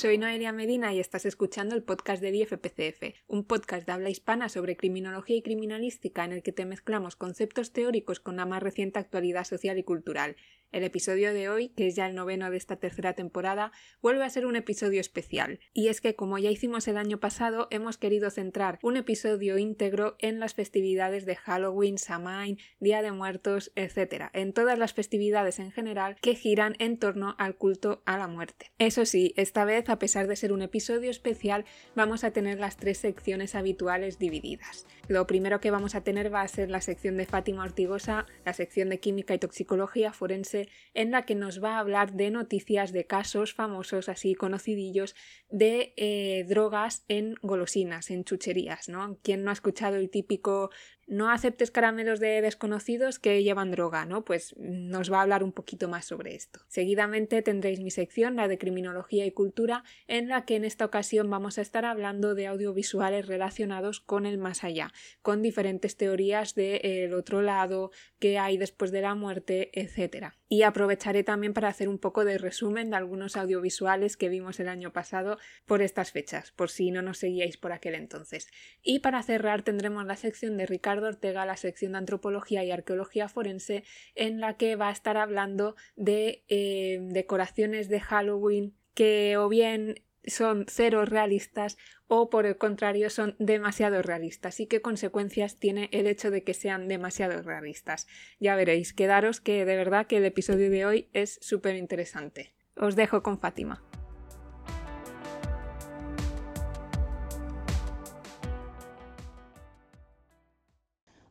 Soy Noelia Medina y estás escuchando el podcast de DFPCF, un podcast de habla hispana sobre criminología y criminalística en el que te mezclamos conceptos teóricos con la más reciente actualidad social y cultural. El episodio de hoy, que es ya el noveno de esta tercera temporada, vuelve a ser un episodio especial. Y es que, como ya hicimos el año pasado, hemos querido centrar un episodio íntegro en las festividades de Halloween, Samhain, Día de Muertos, etc. En todas las festividades en general que giran en torno al culto a la muerte. Eso sí, esta vez, a pesar de ser un episodio especial, vamos a tener las tres secciones habituales divididas. Lo primero que vamos a tener va a ser la sección de Fátima Ortigosa, la sección de Química y Toxicología Forense en la que nos va a hablar de noticias de casos famosos, así conocidillos, de eh, drogas en golosinas, en chucherías, ¿no? ¿Quién no ha escuchado el típico no aceptes caramelos de desconocidos que llevan droga, ¿no? Pues nos va a hablar un poquito más sobre esto. Seguidamente tendréis mi sección, la de criminología y cultura, en la que en esta ocasión vamos a estar hablando de audiovisuales relacionados con el más allá, con diferentes teorías del otro lado, qué hay después de la muerte, etc. Y aprovecharé también para hacer un poco de resumen de algunos audiovisuales que vimos el año pasado por estas fechas, por si no nos seguíais por aquel entonces. Y para cerrar tendremos la sección de Ricardo Ortega la sección de Antropología y Arqueología Forense, en la que va a estar hablando de eh, decoraciones de Halloween que o bien son cero realistas o por el contrario son demasiado realistas y qué consecuencias tiene el hecho de que sean demasiado realistas. Ya veréis, quedaros que de verdad que el episodio de hoy es súper interesante. Os dejo con Fátima.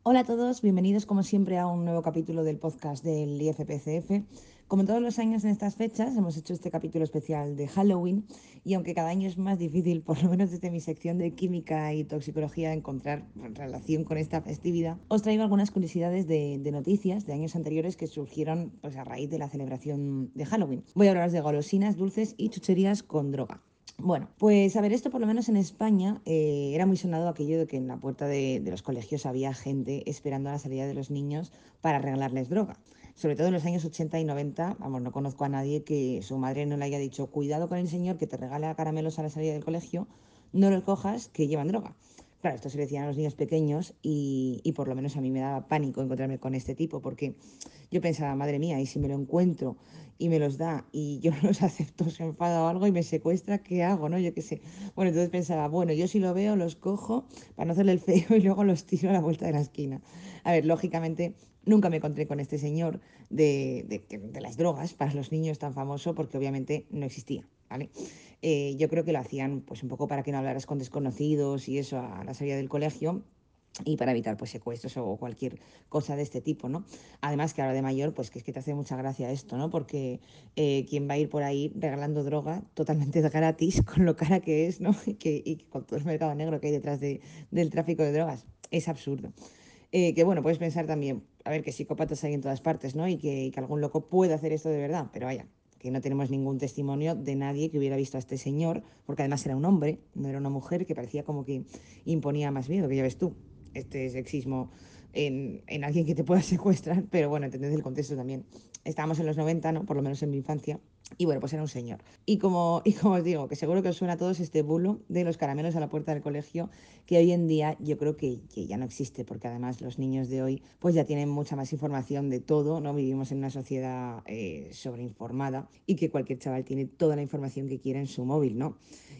Hola a todos, bienvenidos como siempre a un nuevo capítulo del podcast del IFPCF. Como todos los años en estas fechas, hemos hecho este capítulo especial de Halloween y aunque cada año es más difícil, por lo menos desde mi sección de química y toxicología, encontrar relación con esta festividad, os traigo algunas curiosidades de, noticias de años anteriores que surgieron pues, a raíz de la celebración de Halloween. Voy a hablaros de golosinas, dulces y chucherías con droga. Bueno, pues a ver, esto por lo menos en España eh, era muy sonado aquello de que en la puerta de, los colegios había gente esperando a la salida de los niños para regalarles droga. Sobre todo en los años 80 y 90, vamos, no conozco a nadie que su madre no le haya dicho, cuidado con el señor que te regala caramelos a la salida del colegio, no los cojas que llevan droga. Claro, esto se le decían a los niños pequeños y, y, por lo menos a mí me daba pánico encontrarme con este tipo porque yo pensaba, madre mía, y si me lo encuentro y me los da y yo los acepto, se enfada o algo y me secuestra, ¿qué hago? ¿No? Yo qué sé. Bueno, entonces pensaba, bueno, yo si lo veo, los cojo para no hacerle el feo y luego los tiro a la vuelta de la esquina. A ver, lógicamente nunca me encontré con este señor de, de, de las drogas para los niños tan famoso porque obviamente no existía, Eh, yo creo que lo hacían pues un poco para que no hablaras con desconocidos y eso a la salida del colegio y para evitar pues secuestros o cualquier cosa de este tipo, ¿no? Además que ahora de mayor, pues que es que te hace mucha gracia esto, ¿no? Porque eh, quien va a ir por ahí regalando droga totalmente gratis, con lo cara que es, ¿no? Y, con todo el mercado negro que hay detrás de, del tráfico de drogas, es absurdo. Eh, que bueno, puedes pensar también, a ver, que psicópatas hay en todas partes, ¿no? Y que, y que algún loco puede hacer esto de verdad, pero vaya, que no tenemos ningún testimonio de nadie que hubiera visto a este señor, porque además era un hombre, no era una mujer, que parecía como que imponía más miedo, que ya ves tú, este sexismo en, en alguien que te pueda secuestrar, pero bueno, entended el contexto también. Estábamos en los 90, ¿no? Por lo menos en mi infancia, y bueno, pues era un señor. Y como, y como os digo, que seguro que os suena a todos este bulo de los caramelos a la puerta del colegio, que hoy en día yo creo que, ya no existe, porque además los niños de hoy pues ya tienen mucha más información de todo, ¿no? Vivimos en una sociedad eh, sobreinformada y que cualquier chaval tiene toda la información que quiera en su móvil, ¿no?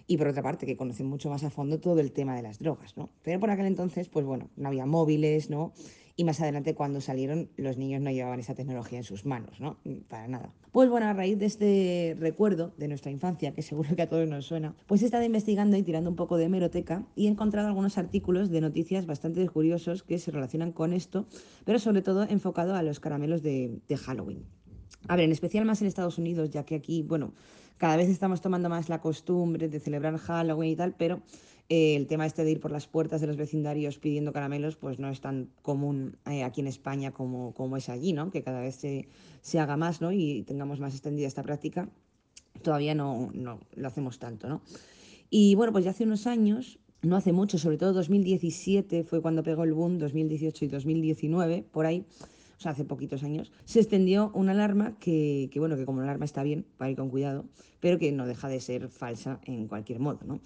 Y por otra parte, que conocen mucho más a fondo todo el tema de las drogas, ¿no? Pero por aquel entonces, pues bueno, no había móviles, ¿no? Y más adelante cuando salieron los niños no llevaban esa tecnología en sus manos, ¿no? Para nada. Pues bueno, a raíz de este recuerdo de nuestra infancia, que seguro que a todos nos suena, pues he estado investigando y tirando un poco de hemeroteca y he encontrado algunos artículos de noticias bastante curiosos que se relacionan con esto, pero sobre todo enfocado a los caramelos de, de Halloween. A ver, en especial más en Estados Unidos, ya que aquí, bueno, cada vez estamos tomando más la costumbre de celebrar Halloween y tal, pero eh, el tema este de ir por las puertas de los vecindarios pidiendo caramelos, pues no es tan común eh, aquí en España como, como es allí, ¿no? Que cada vez se, se, haga más, ¿no? Y tengamos más extendida esta práctica. Todavía no, no lo hacemos tanto, ¿no? Y bueno, pues ya hace unos años, no hace mucho, sobre todo 2017 fue cuando pegó el boom, 2018 y 2019, por ahí, o sea, hace poquitos años, se extendió una alarma que, que, bueno, que como una alarma está bien, para ir con cuidado, pero que no deja de ser falsa en cualquier modo, ¿no?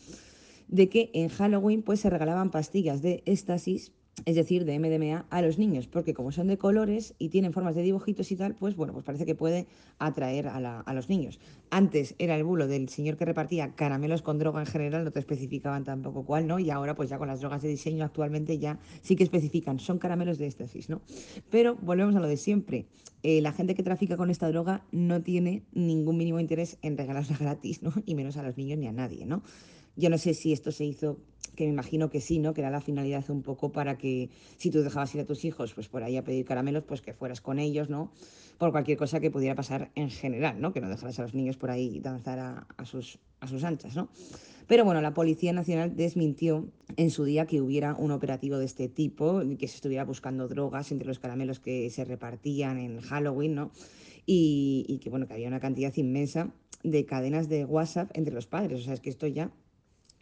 De que en Halloween pues se regalaban pastillas de éxtasis es decir, de MDMA a los niños, porque como son de colores y tienen formas de dibujitos y tal, pues bueno, pues parece que puede atraer a, los niños. Antes era el bulo del señor que repartía caramelos con droga en general, no te especificaban tampoco cuál, ¿no? Y ahora pues ya con las drogas de diseño actualmente ya sí que especifican, son caramelos de éxtasis, ¿no? Pero volvemos a lo de siempre. Eh, la gente que trafica con esta droga no tiene ningún mínimo interés en regalarla gratis, ¿no? Y menos a los niños ni a nadie, ¿no? Yo no sé si esto se hizo, que me imagino que sí, ¿no? Que era la finalidad un poco para que si tú dejabas ir a tus hijos, pues por ahí a pedir caramelos, pues que fueras con ellos, ¿no? Por cualquier cosa que pudiera pasar en general, ¿no? Que no dejaras a los niños por ahí danzar a, sus, a sus anchas, ¿no? Pero bueno, la Policía Nacional desmintió en su día que hubiera un operativo de este tipo, que se estuviera buscando drogas entre los caramelos que se repartían en Halloween, ¿no? Y, y que bueno, que había una cantidad inmensa de cadenas de WhatsApp entre los padres. O sea, es que esto ya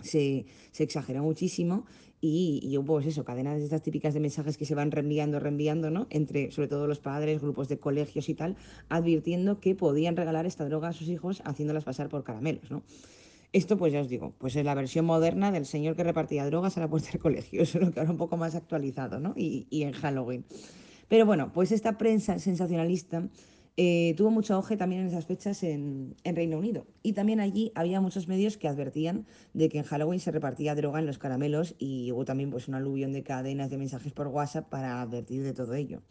se, se exageró muchísimo y, y, hubo pues eso, cadenas de estas típicas de mensajes que se van reenviando, reenviando, ¿no? Entre sobre todo los padres, grupos de colegios y tal, advirtiendo que podían regalar esta droga a sus hijos haciéndolas pasar por caramelos, ¿no? Esto, pues ya os digo, pues es la versión moderna del señor que repartía drogas a la puerta del colegio, solo que ahora un poco más actualizado, ¿no? Y, y en Halloween. Pero bueno, pues esta prensa sensacionalista eh, tuvo mucho auge también en esas fechas en, Reino Unido. Y también allí había muchos medios que advertían de que en Halloween se repartía droga en los caramelos y hubo también pues, un aluvión de cadenas de mensajes por WhatsApp para advertir de todo ello.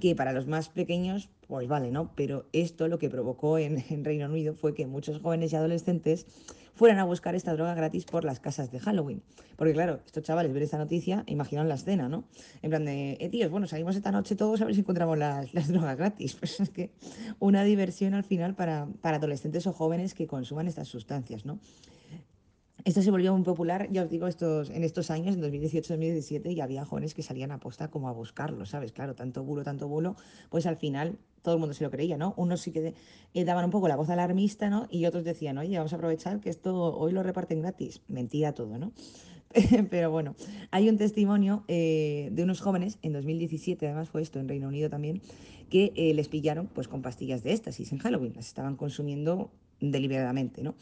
Que para los más pequeños, pues vale, ¿no? Pero esto lo que provocó en, en Reino Unido fue que muchos jóvenes y adolescentes fueran a buscar esta droga gratis por las casas de Halloween. Porque claro, estos chavales ver esta noticia, imaginan la escena, ¿no? En plan de, eh, tíos, bueno, salimos esta noche todos a ver si encontramos las, las drogas gratis. Pues es que una diversión al final para, para adolescentes o jóvenes que consuman estas sustancias, ¿no? Esto se volvió muy popular, ya os digo, estos, en estos años, en 2018-2017, y había jóvenes que salían a posta como a buscarlo, ¿sabes? Claro, tanto bulo, tanto bulo, pues al final todo el mundo se lo creía, ¿no? Unos sí que eh, daban un poco la voz alarmista, ¿no? Y otros decían, oye, vamos a aprovechar que esto hoy lo reparten gratis. Mentira todo, ¿no? Pero bueno, hay un testimonio eh, de unos jóvenes, en 2017 además fue esto, en Reino Unido también, que eh, les pillaron pues con pastillas de éxtasis en Halloween, las estaban consumiendo deliberadamente, ¿no?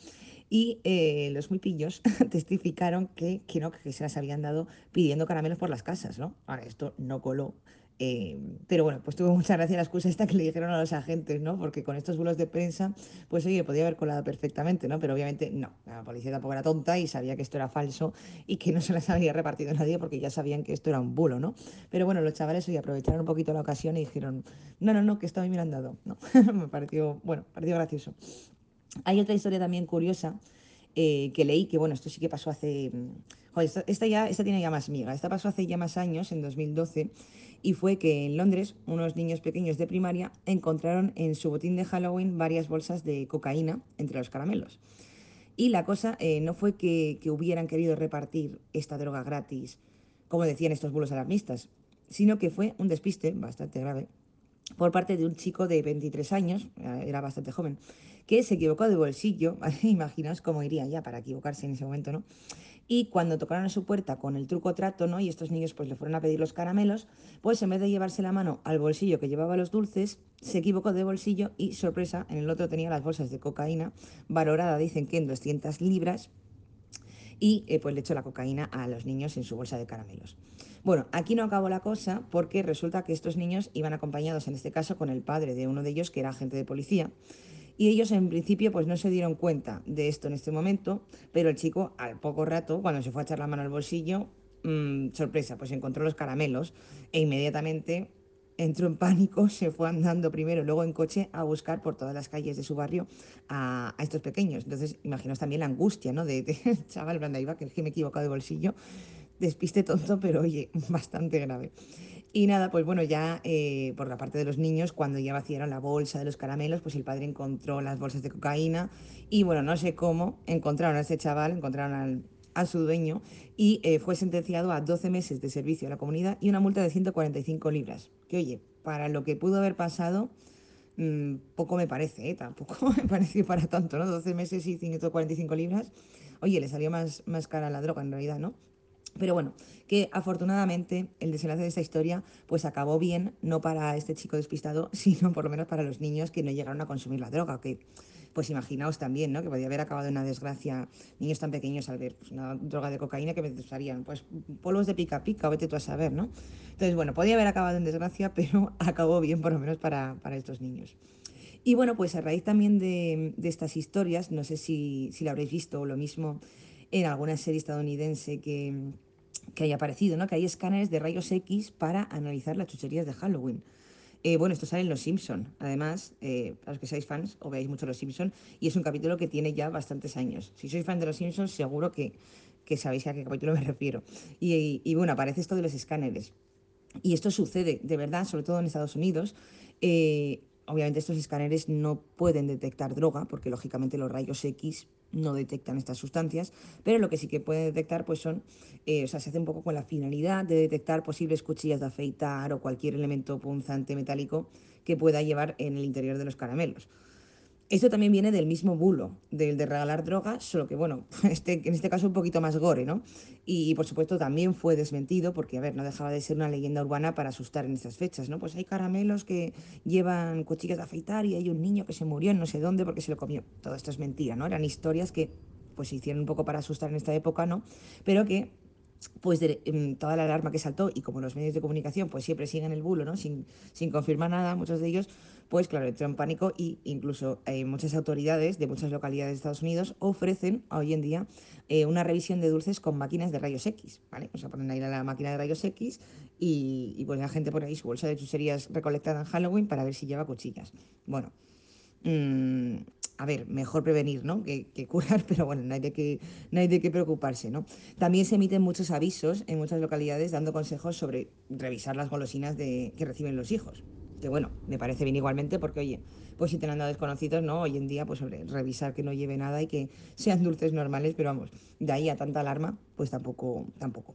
Y eh, los muy pillos testificaron que, que, no, que se las habían dado pidiendo caramelos por las casas, ¿no? Ahora, esto no coló. Eh, pero bueno, pues tuvo mucha gracia la excusa esta que le dijeron a los agentes, ¿no? Porque con estos bulos de prensa, pues oye, podía haber colado perfectamente, ¿no? Pero obviamente no, la policía tampoco era tonta y sabía que esto era falso y que no se las había repartido nadie porque ya sabían que esto era un bulo, ¿no? Pero bueno, los chavales hoy aprovecharon un poquito la ocasión y dijeron, no, no, no, que esto a mí me lo han dado. No, me pareció, bueno, pareció gracioso. Hay otra historia también curiosa eh, que leí, que bueno, esto sí que pasó hace... Mm, joder, esta, ya, esta tiene ya más miga. Esta pasó hace ya más años, en 2012, y fue que en Londres unos niños pequeños de primaria encontraron en su botín de Halloween varias bolsas de cocaína entre los caramelos. Y la cosa eh, no fue que, que, hubieran querido repartir esta droga gratis, como decían estos bulos alarmistas, sino que fue un despiste bastante grave por parte de un chico de 23 años, eh, era bastante joven, que se equivocó de bolsillo, imaginaos cómo iría ya para equivocarse en ese momento, ¿no? Y cuando tocaron a su puerta con el truco trato, ¿no? Y estos niños pues le fueron a pedir los caramelos, pues en vez de llevarse la mano al bolsillo que llevaba los dulces, se equivocó de bolsillo y, sorpresa, en el otro tenía las bolsas de cocaína, valorada, dicen que en 200 libras, y eh, pues le echó la cocaína a los niños en su bolsa de caramelos. Bueno, aquí no acabó la cosa porque resulta que estos niños iban acompañados, en este caso, con el padre de uno de ellos, que era agente de policía, y ellos en principio pues no se dieron cuenta de esto en este momento, pero el chico al poco rato, cuando se fue a echar la mano al bolsillo, mmm, sorpresa, pues encontró los caramelos e inmediatamente entró en pánico, se fue andando primero, luego en coche a buscar por todas las calles de su barrio a, a estos pequeños. Entonces, imaginaos también la angustia, ¿no? De, de chaval, blanda iba, que me he equivocado de bolsillo, despiste tonto, pero oye, bastante grave. Y nada, pues bueno, ya eh, por la parte de los niños, cuando ya vaciaron la bolsa de los caramelos, pues el padre encontró las bolsas de cocaína y bueno, no sé cómo, encontraron a ese chaval, encontraron al, a su dueño y eh, fue sentenciado a 12 meses de servicio a la comunidad y una multa de 145 libras. Que oye, para lo que pudo haber pasado, mmm, poco me parece, ¿eh? tampoco me parece para tanto, ¿no? 12 meses y 145 libras. Oye, le salió más, más cara la droga en realidad, ¿no? Pero bueno, que afortunadamente el desenlace de esta historia pues acabó bien, no para este chico despistado, sino por lo menos para los niños que no llegaron a consumir la droga, que pues imaginaos también, ¿no? Que podía haber acabado en una desgracia, niños tan pequeños al ver pues, una droga de cocaína que pensarían, pues polvos de pica pica, vete tú a saber, ¿no? Entonces, bueno, podía haber acabado en desgracia, pero acabó bien por lo menos para, para estos niños. Y bueno, pues a raíz también de, de estas historias, no sé si, si lo habréis visto o lo mismo en alguna serie estadounidense que, que haya aparecido, ¿no? Que hay escáneres de rayos X para analizar las chucherías de Halloween. Eh, bueno, esto sale en Los Simpson. Además, eh, para los que seáis fans o veáis mucho Los Simpson, y es un capítulo que tiene ya bastantes años. Si sois fan de Los Simpsons, seguro que, que sabéis a qué capítulo me refiero. Y, y, bueno, aparece esto de los escáneres. Y esto sucede, de verdad, sobre todo en Estados Unidos. Eh, obviamente estos escáneres no pueden detectar droga, porque lógicamente los rayos X no detectan estas sustancias, pero lo que sí que puede detectar pues son, eh, o sea, se hace un poco con la finalidad de detectar posibles cuchillas de afeitar o cualquier elemento punzante metálico que pueda llevar en el interior de los caramelos. Esto también viene del mismo bulo, del de regalar drogas, solo que, bueno, este, en este caso un poquito más gore, ¿no? Y, por supuesto también fue desmentido, porque, a ver, no dejaba de ser una leyenda urbana para asustar en estas fechas, ¿no? Pues hay caramelos que llevan cuchillas de afeitar y hay un niño que se murió en no sé dónde porque se lo comió. Todo esto es mentira, ¿no? Eran historias que, pues, se hicieron un poco para asustar en esta época, ¿no? Pero que pues de, eh, toda la alarma que saltó y como los medios de comunicación pues siempre siguen el bulo, ¿no? Sin, sin confirmar nada, muchos de ellos pues claro, entró en pánico y incluso eh, muchas autoridades de muchas localidades de Estados Unidos ofrecen hoy en día eh, una revisión de dulces con máquinas de rayos X, ¿vale? O sea, ponen ahí la máquina de rayos X y, y pues la gente pone ahí su bolsa de chucherías recolectada en Halloween para ver si lleva cuchillas. Bueno, mmm, a ver, mejor prevenir ¿no? que, que, curar, pero bueno, no hay, de qué, no hay de qué preocuparse. ¿no? También se emiten muchos avisos en muchas localidades dando consejos sobre revisar las golosinas de, que reciben los hijos que bueno, me parece bien igualmente porque, oye, pues si te han dado desconocidos, ¿no? Hoy en día, pues sobre revisar que no lleve nada y que sean dulces normales, pero vamos, de ahí a tanta alarma, pues tampoco, tampoco.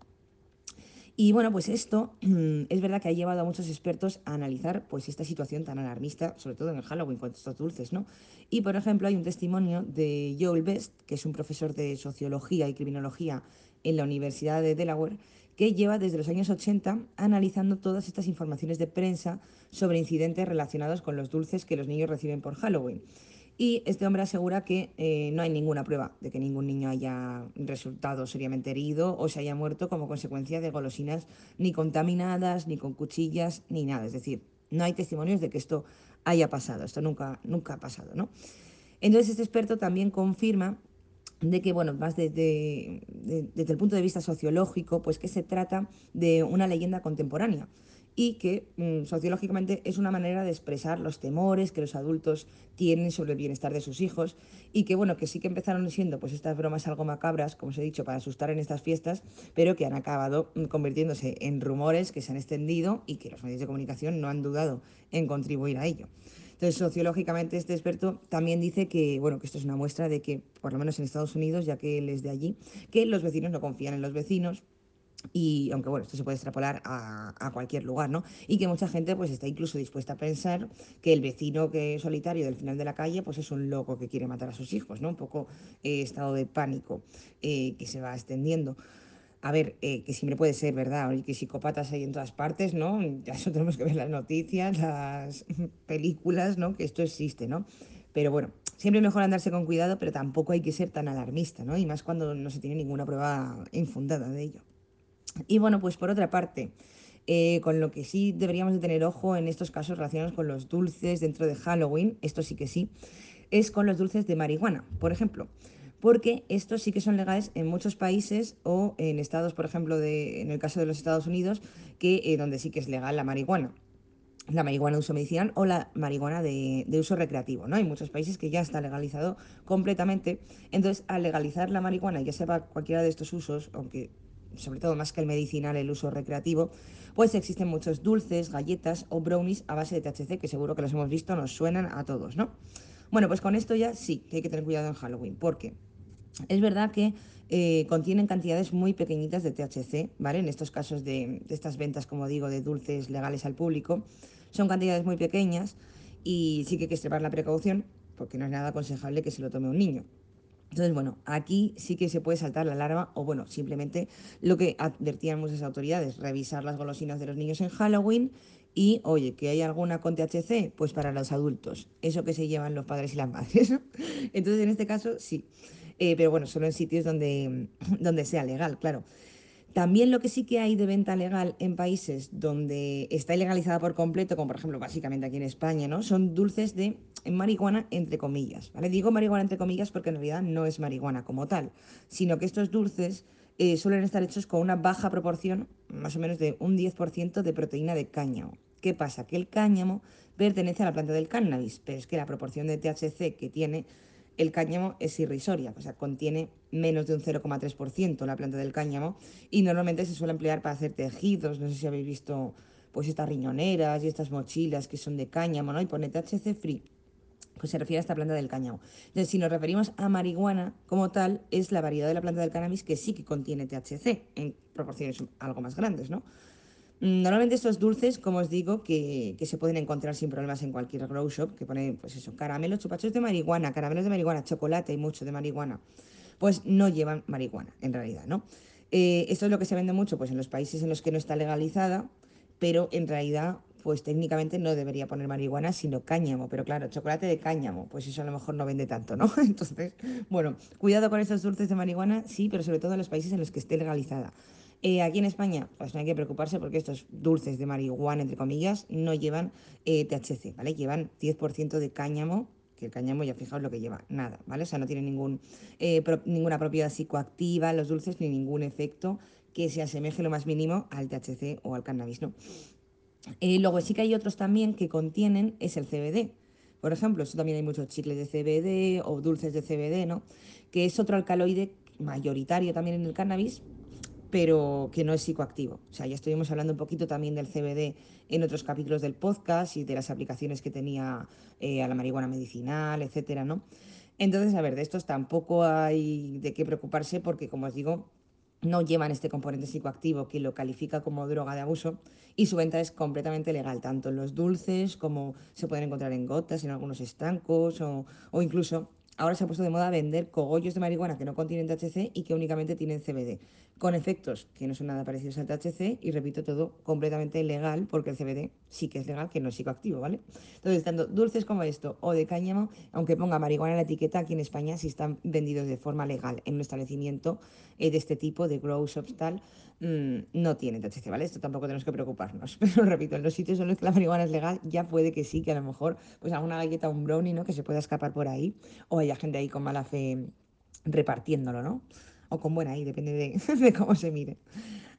Y bueno, pues esto es verdad que ha llevado a muchos expertos a analizar pues esta situación tan alarmista, sobre todo en el Halloween con estos dulces, ¿no? Y por ejemplo, hay un testimonio de Joel Best, que es un profesor de sociología y criminología en la Universidad de Delaware, que lleva desde los años 80 analizando todas estas informaciones de prensa sobre incidentes relacionados con los dulces que los niños reciben por Halloween. Y este hombre asegura que eh, no hay ninguna prueba de que ningún niño haya resultado seriamente herido o se haya muerto como consecuencia de golosinas ni contaminadas, ni con cuchillas, ni nada. Es decir, no hay testimonios de que esto haya pasado. Esto nunca, nunca ha pasado, ¿no? Entonces este experto también confirma de que, bueno, más desde, de, desde el punto de vista sociológico, pues que se trata de una leyenda contemporánea y que mmm, sociológicamente es una manera de expresar los temores que los adultos tienen sobre el bienestar de sus hijos y que bueno, que sí que empezaron siendo pues estas bromas algo macabras, como os he dicho, para asustar en estas fiestas, pero que han acabado convirtiéndose en rumores que se han extendido y que los medios de comunicación no han dudado en contribuir a ello. Entonces, sociológicamente, este experto también dice que, bueno, que esto es una muestra de que, por lo menos en Estados Unidos, ya que él es de allí, que los vecinos no confían en los vecinos, y aunque bueno, esto se puede extrapolar a, a, cualquier lugar, ¿no? Y que mucha gente pues está incluso dispuesta a pensar que el vecino que es solitario del final de la calle pues es un loco que quiere matar a sus hijos, ¿no? Un poco eh, estado de pánico eh, que se va extendiendo. A ver, eh, que siempre puede ser, ¿verdad? Y que psicópatas hay en todas partes, ¿no? Ya eso tenemos que ver las noticias, las películas, ¿no? Que esto existe, ¿no? Pero bueno, siempre mejor andarse con cuidado, pero tampoco hay que ser tan alarmista, ¿no? Y más cuando no se tiene ninguna prueba infundada de ello. Y bueno, pues por otra parte, eh, con lo que sí deberíamos de tener ojo en estos casos relacionados con los dulces dentro de Halloween, esto sí que sí, es con los dulces de marihuana, por ejemplo porque estos sí que son legales en muchos países o en estados, por ejemplo, de, en el caso de los Estados Unidos, que eh, donde sí que es legal la marihuana la marihuana de uso medicinal o la marihuana de, de, uso recreativo. ¿no? Hay muchos países que ya está legalizado completamente. Entonces, al legalizar la marihuana, ya sea cualquiera de estos usos, aunque sobre todo más que el medicinal, el uso recreativo, pues existen muchos dulces, galletas o brownies a base de THC, que seguro que los hemos visto, nos suenan a todos, ¿no? Bueno, pues con esto ya sí que hay que tener cuidado en Halloween, porque es verdad que eh, contienen cantidades muy pequeñitas de THC, ¿vale? En estos casos de, de, estas ventas, como digo, de dulces legales al público, son cantidades muy pequeñas y sí que hay que extremar la precaución porque no es nada aconsejable que se lo tome un niño. Entonces, bueno, aquí sí que se puede saltar la alarma o, bueno, simplemente lo que advertían muchas autoridades, revisar las golosinas de los niños en Halloween y, oye, que hay alguna con THC, pues para los adultos, eso que se llevan los padres y las madres. Entonces, en este caso, sí. Eh, pero bueno, solo en sitios donde, donde sea legal, claro. También lo que sí que hay de venta legal en países donde está ilegalizada por completo, como por ejemplo básicamente aquí en España, ¿no? Son dulces de marihuana entre comillas. Digo marihuana entre comillas porque en realidad no es marihuana como tal, sino que estos dulces eh, suelen estar hechos con una baja proporción, más o menos de un 10% de proteína de cáñamo. ¿Qué pasa? Que el cáñamo pertenece a la planta del cannabis, pero es que la proporción de THC que tiene el cáñamo es irrisoria, o sea, contiene menos de un 0,3% la planta del cáñamo y normalmente se suele emplear para hacer tejidos, no sé si habéis visto pues estas riñoneras y estas mochilas que son de cáñamo, ¿no? Y pone THC free, pues se refiere a esta planta del cáñamo. Entonces, si nos referimos a marihuana como tal, es la variedad de la planta del cannabis que sí que contiene THC en proporciones algo más grandes, ¿no? Normalmente estos dulces, como os digo, que, se pueden encontrar sin problemas en cualquier grow shop, que pone, pues eso, caramelos, chupachos de marihuana, caramelos de marihuana, chocolate y mucho de marihuana, pues no llevan marihuana, en realidad, ¿no? Eh, esto es lo que se vende mucho pues en los países en los que no está legalizada, pero en realidad, pues técnicamente no debería poner marihuana, sino cáñamo. Pero claro, chocolate de cáñamo, pues eso a lo mejor no vende tanto, ¿no? Entonces, bueno, cuidado con estos dulces de marihuana, sí, pero sobre todo en los países en los que esté legalizada. Eh, aquí en España, pues no hay que preocuparse porque estos dulces de marihuana, entre comillas, no llevan eh, THC, ¿vale? Llevan 10% de cáñamo, que el cáñamo ya fijaos lo que lleva, nada, ¿vale? O sea, no tiene ningún, eh, ninguna propiedad psicoactiva los dulces ni ningún efecto que se asemeje lo más mínimo al THC o al cannabis, ¿no? luego sí que hay otros también que contienen, es el CBD. Por ejemplo, eso también hay muchos chicles de CBD o dulces de CBD, ¿no? Que es otro alcaloide mayoritario también en el cannabis, pero que no es psicoactivo. O sea, ya estuvimos hablando un poquito también del CBD en otros capítulos del podcast y de las aplicaciones que tenía eh, a la marihuana medicinal, etcétera, ¿no? Entonces, a ver, de estos tampoco hay de qué preocuparse porque, como os digo, no llevan este componente psicoactivo que lo califica como droga de abuso y su venta es completamente legal, tanto en los dulces como se pueden encontrar en gotas, en algunos estancos o, o incluso ahora se ha puesto de moda vender cogollos de marihuana que no contienen THC y que únicamente tienen CBD, con efectos que no son nada parecidos al THC y repito todo completamente legal porque el CBD sí que es legal, que no es psicoactivo, ¿vale? Entonces, tanto dulces como esto o de cáñamo, aunque ponga marihuana en la etiqueta, aquí en España sí están vendidos de forma legal en un establecimiento eh, de este tipo, de grow shops tal, Mm, no tiene THC, ¿vale? Esto tampoco tenemos que preocuparnos. Pero repito, en los sitios en los que la marihuana es legal, ya puede que sí, que a lo mejor, pues alguna galleta un brownie, ¿no? Que se pueda escapar por ahí, o haya gente ahí con mala fe repartiéndolo, ¿no? O con buena ahí, depende de, cómo se mire.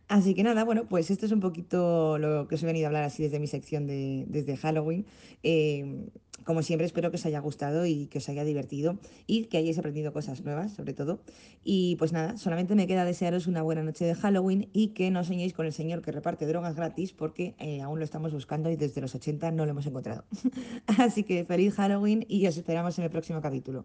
Así que nada, bueno, pues esto es un poquito lo que os he venido a hablar así desde mi sección de, desde Halloween. Eh, como siempre, espero que os haya gustado y que os haya divertido y que hayáis aprendido cosas nuevas, sobre todo. Y pues nada, solamente me queda desearos una buena noche de Halloween y que no soñéis con el señor que reparte drogas gratis porque eh, aún lo estamos buscando y desde los 80 no lo hemos encontrado. Así que feliz Halloween y os esperamos en el próximo capítulo.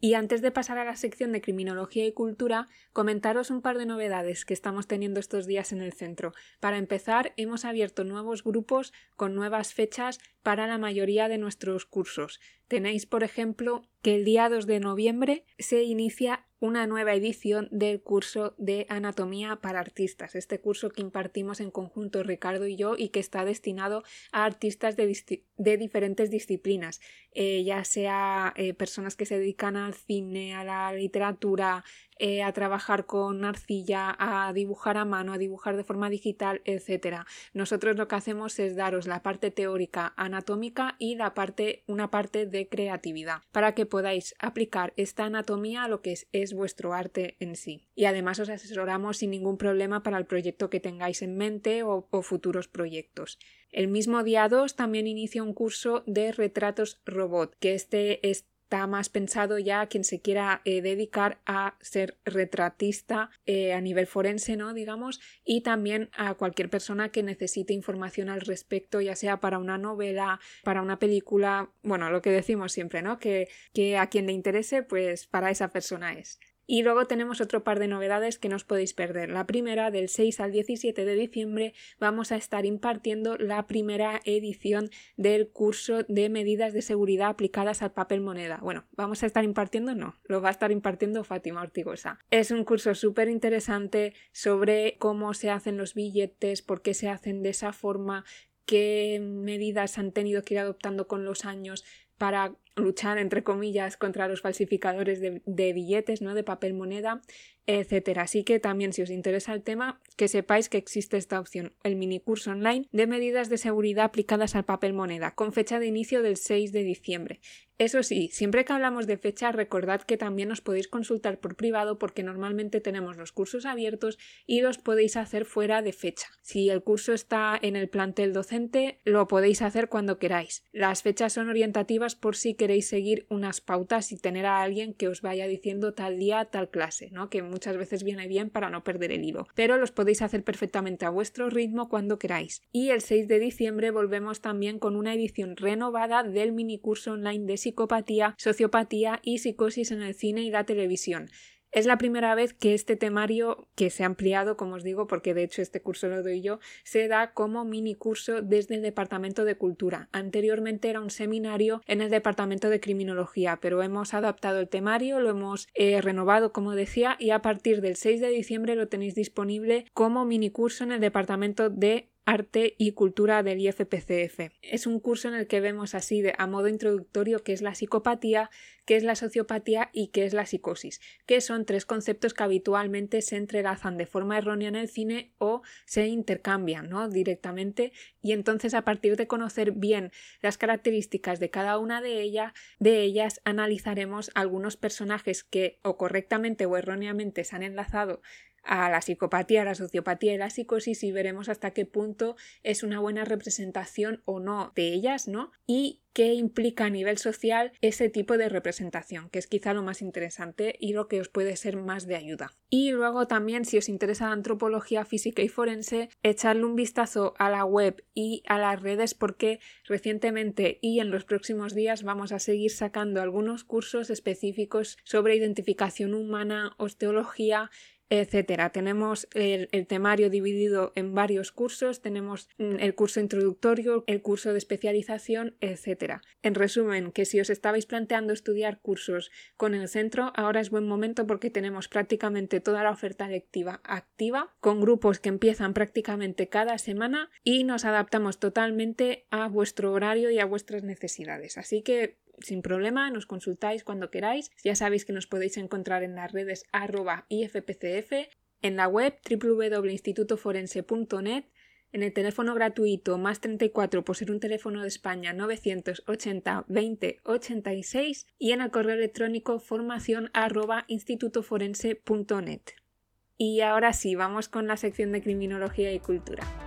Y antes de pasar a la sección de criminología y cultura, comentaros un par de novedades que estamos teniendo estos días en el centro. Para empezar, hemos abierto nuevos grupos con nuevas fechas para la mayoría de nuestros cursos. Tenéis, por ejemplo, que el día 2 de noviembre se inicia una nueva edición del curso de anatomía para artistas, este curso que impartimos en conjunto Ricardo y yo y que está destinado a artistas de, diferentes disciplinas, eh, ya sea eh, personas que se dedican al cine, a la literatura, eh, a trabajar con arcilla, a dibujar a mano, a dibujar de forma digital, etc. Nosotros lo que hacemos es daros la parte teórica anatómica y la parte, una parte de creatividad para que podáis aplicar esta anatomía a lo que es, vuestro arte en sí. Y además os asesoramos sin ningún problema para el proyecto que tengáis en mente o, o futuros proyectos. El mismo día 2 también inicia un curso de retratos robot, que este es está más pensado ya a quien se quiera eh, dedicar a ser retratista eh, a nivel forense, ¿no? Digamos, y también a cualquier persona que necesite información al respecto, ya sea para una novela, para una película, bueno, lo que decimos siempre, ¿no? Que, que a quien le interese, pues para esa persona es. Y luego tenemos otro par de novedades que no os podéis perder. La primera, del 6 al 17 de diciembre, vamos a estar impartiendo la primera edición del curso de medidas de seguridad aplicadas al papel moneda. Bueno, vamos a estar impartiendo, no, lo va a estar impartiendo Fátima Ortigosa. Es un curso súper interesante sobre cómo se hacen los billetes, por qué se hacen de esa forma, qué medidas han tenido que ir adoptando con los años para luchar, entre comillas, contra los falsificadores de, billetes, ¿no? De papel moneda, etcétera. Así que también, si os interesa el tema, que sepáis que existe esta opción, el mini curso online de medidas de seguridad aplicadas al papel moneda, con fecha de inicio del 6 de diciembre. Eso sí, siempre que hablamos de fecha, recordad que también os podéis consultar por privado porque normalmente tenemos los cursos abiertos y los podéis hacer fuera de fecha. Si el curso está en el plantel docente, lo podéis hacer cuando queráis. Las fechas son orientativas por si queréis seguir unas pautas y tener a alguien que os vaya diciendo tal día, tal clase, ¿no? Que muchas veces viene bien para no perder el hilo. Pero los podéis hacer perfectamente a vuestro ritmo cuando queráis. Y el 6 de diciembre volvemos también con una edición renovada del mini curso online de psicopatía, sociopatía y psicosis en el cine y la televisión. Es la primera vez que este temario, que se ha ampliado, como os digo, porque de hecho este curso lo doy yo, se da como mini curso desde el Departamento de Cultura. Anteriormente era un seminario en el Departamento de Criminología, pero hemos adaptado el temario, lo hemos eh, renovado, como decía, y a partir del 6 de diciembre lo tenéis disponible como mini curso en el Departamento de Arte y Cultura del IFPCF. Es un curso en el que vemos así de, a modo introductorio qué es la psicopatía, qué es la sociopatía y qué es la psicosis, que son tres conceptos que habitualmente se entrelazan de forma errónea en el cine o se intercambian ¿no? directamente y entonces a partir de conocer bien las características de cada una de, ellas, de ellas analizaremos algunos personajes que o correctamente o erróneamente se han enlazado a la psicopatía, a la sociopatía y la psicosis y veremos hasta qué punto es una buena representación o no de ellas, ¿no? Y qué implica a nivel social ese tipo de representación, que es quizá lo más interesante y lo que os puede ser más de ayuda. Y luego también, si os interesa la antropología física y forense, echarle un vistazo a la web y a las redes porque recientemente y en los próximos días vamos a seguir sacando algunos cursos específicos sobre identificación humana, osteología, etcétera. Tenemos el, temario dividido en varios cursos, tenemos mm, el curso introductorio, el curso de especialización, etcétera. En resumen, que si os estabais planteando estudiar cursos con el centro, ahora es buen momento porque tenemos prácticamente toda la oferta lectiva activa, con grupos que empiezan prácticamente cada semana y nos adaptamos totalmente a vuestro horario y a vuestras necesidades. Así que sin problema, nos consultáis cuando queráis. Ya sabéis que nos podéis encontrar en las redes arroba IFPCF, en la web www.institutoforense.net, en el teléfono gratuito más 34 por ser un teléfono de España 980 20 86 y en el correo electrónico formación arroba institutoforense.net. Y ahora sí, vamos con la sección de criminología y cultura.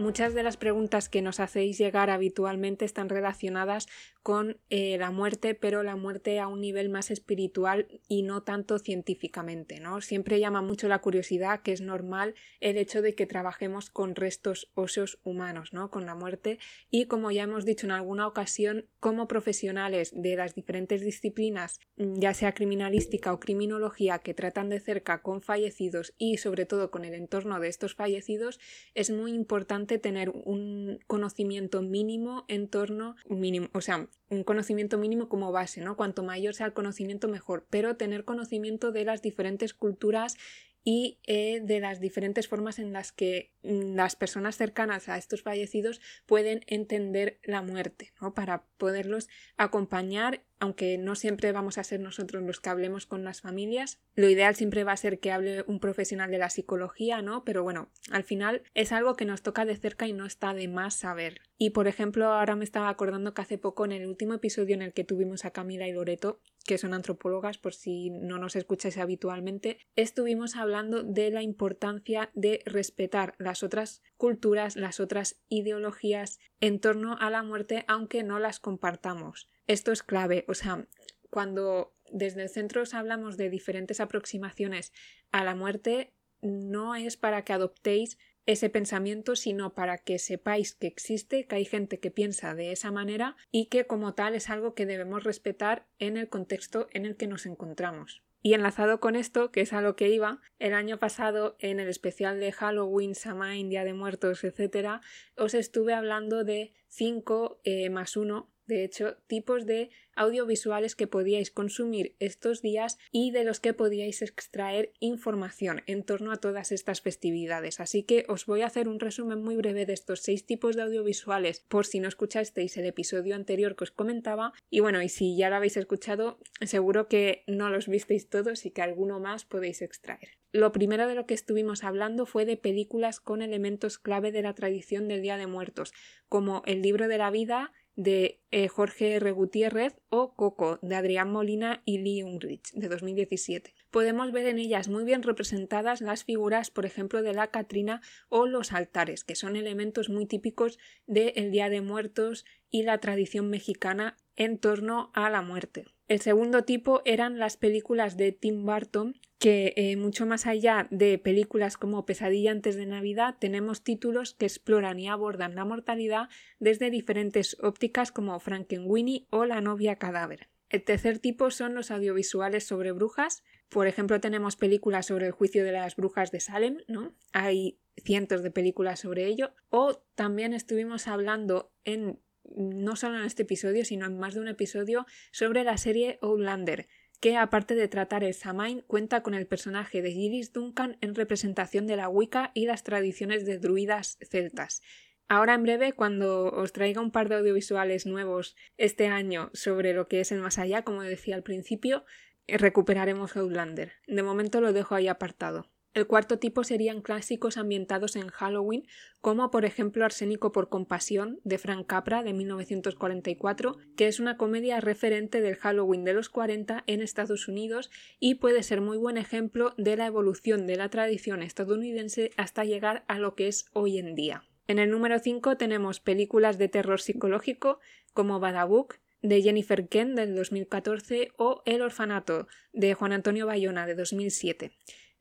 Muchas de las preguntas que nos hacéis llegar habitualmente están relacionadas con eh, la muerte, pero la muerte a un nivel más espiritual y no tanto científicamente, ¿no? Siempre llama mucho la curiosidad, que es normal el hecho de que trabajemos con restos óseos humanos, ¿no? Con la muerte y como ya hemos dicho en alguna ocasión, como profesionales de las diferentes disciplinas, ya sea criminalística o criminología, que tratan de cerca con fallecidos y sobre todo con el entorno de estos fallecidos, es muy importante tener un conocimiento mínimo en torno, mínimo, o sea, un conocimiento mínimo como base, ¿no? Cuanto mayor sea el conocimiento, mejor, pero tener conocimiento de las diferentes culturas y eh, de las diferentes formas en las que mm, las personas cercanas a estos fallecidos pueden entender la muerte, ¿no? para poderlos acompañar, aunque no siempre vamos a ser nosotros los que hablemos con las familias. Lo ideal siempre va a ser que hable un profesional de la psicología, ¿no? Pero bueno, al final es algo que nos toca de cerca y no está de más saber. Y por ejemplo, ahora me estaba acordando que hace poco en el último episodio en el que tuvimos a Camila y Loreto, que son antropólogas por si no nos escucháis habitualmente, estuvimos hablando de la importancia de respetar las otras culturas, las otras ideologías en torno a la muerte, aunque no las compartamos. Esto es clave, o sea, cuando desde el centro os hablamos de diferentes aproximaciones a la muerte, no es para que adoptéis ese pensamiento, sino para que sepáis que existe, que hay gente que piensa de esa manera y que como tal es algo que debemos respetar en el contexto en el que nos encontramos. Y enlazado con esto, que es a lo que iba, el año pasado en el especial de Halloween, Samhain, Día de Muertos, etc., os estuve hablando de 5 eh, más 1 de hecho, tipos de audiovisuales que podíais consumir estos días y de los que podíais extraer información en torno a todas estas festividades. Así que os voy a hacer un resumen muy breve de estos seis tipos de audiovisuales por si no escuchasteis el episodio anterior que os comentaba. Y bueno, y si ya lo habéis escuchado, seguro que no los visteis todos y que alguno más podéis extraer. Lo primero de lo que estuvimos hablando fue de películas con elementos clave de la tradición del Día de Muertos, como El libro de la vida, de eh, Jorge R. Gutiérrez o Coco de Adrián Molina y Lee Unrich de 2017. Podemos ver en ellas muy bien representadas las figuras, por ejemplo, de la Catrina o los altares, que son elementos muy típicos del Día de Muertos y la tradición mexicana en torno a la muerte. El segundo tipo eran las películas de Tim Burton, que eh, mucho más allá de películas como Pesadilla antes de Navidad, tenemos títulos que exploran y abordan la mortalidad desde diferentes ópticas como Frankenweenie o La novia cadáver. El tercer tipo son los audiovisuales sobre brujas. Por ejemplo, tenemos películas sobre el juicio de las brujas de Salem, ¿no? Hay cientos de películas sobre ello. O también estuvimos hablando en no solo en este episodio, sino en más de un episodio, sobre la serie Outlander, que aparte de tratar el Samhain, cuenta con el personaje de Iris Duncan en representación de la Wicca y las tradiciones de druidas celtas. Ahora en breve, cuando os traiga un par de audiovisuales nuevos este año sobre lo que es el más allá, como decía al principio, recuperaremos Outlander. De momento lo dejo ahí apartado. El cuarto tipo serían clásicos ambientados en Halloween, como por ejemplo Arsénico por compasión de Frank Capra de 1944, que es una comedia referente del Halloween de los 40 en Estados Unidos y puede ser muy buen ejemplo de la evolución de la tradición estadounidense hasta llegar a lo que es hoy en día. En el número 5 tenemos películas de terror psicológico como Badabook de Jennifer Kent del 2014 o El orfanato de Juan Antonio Bayona de 2007.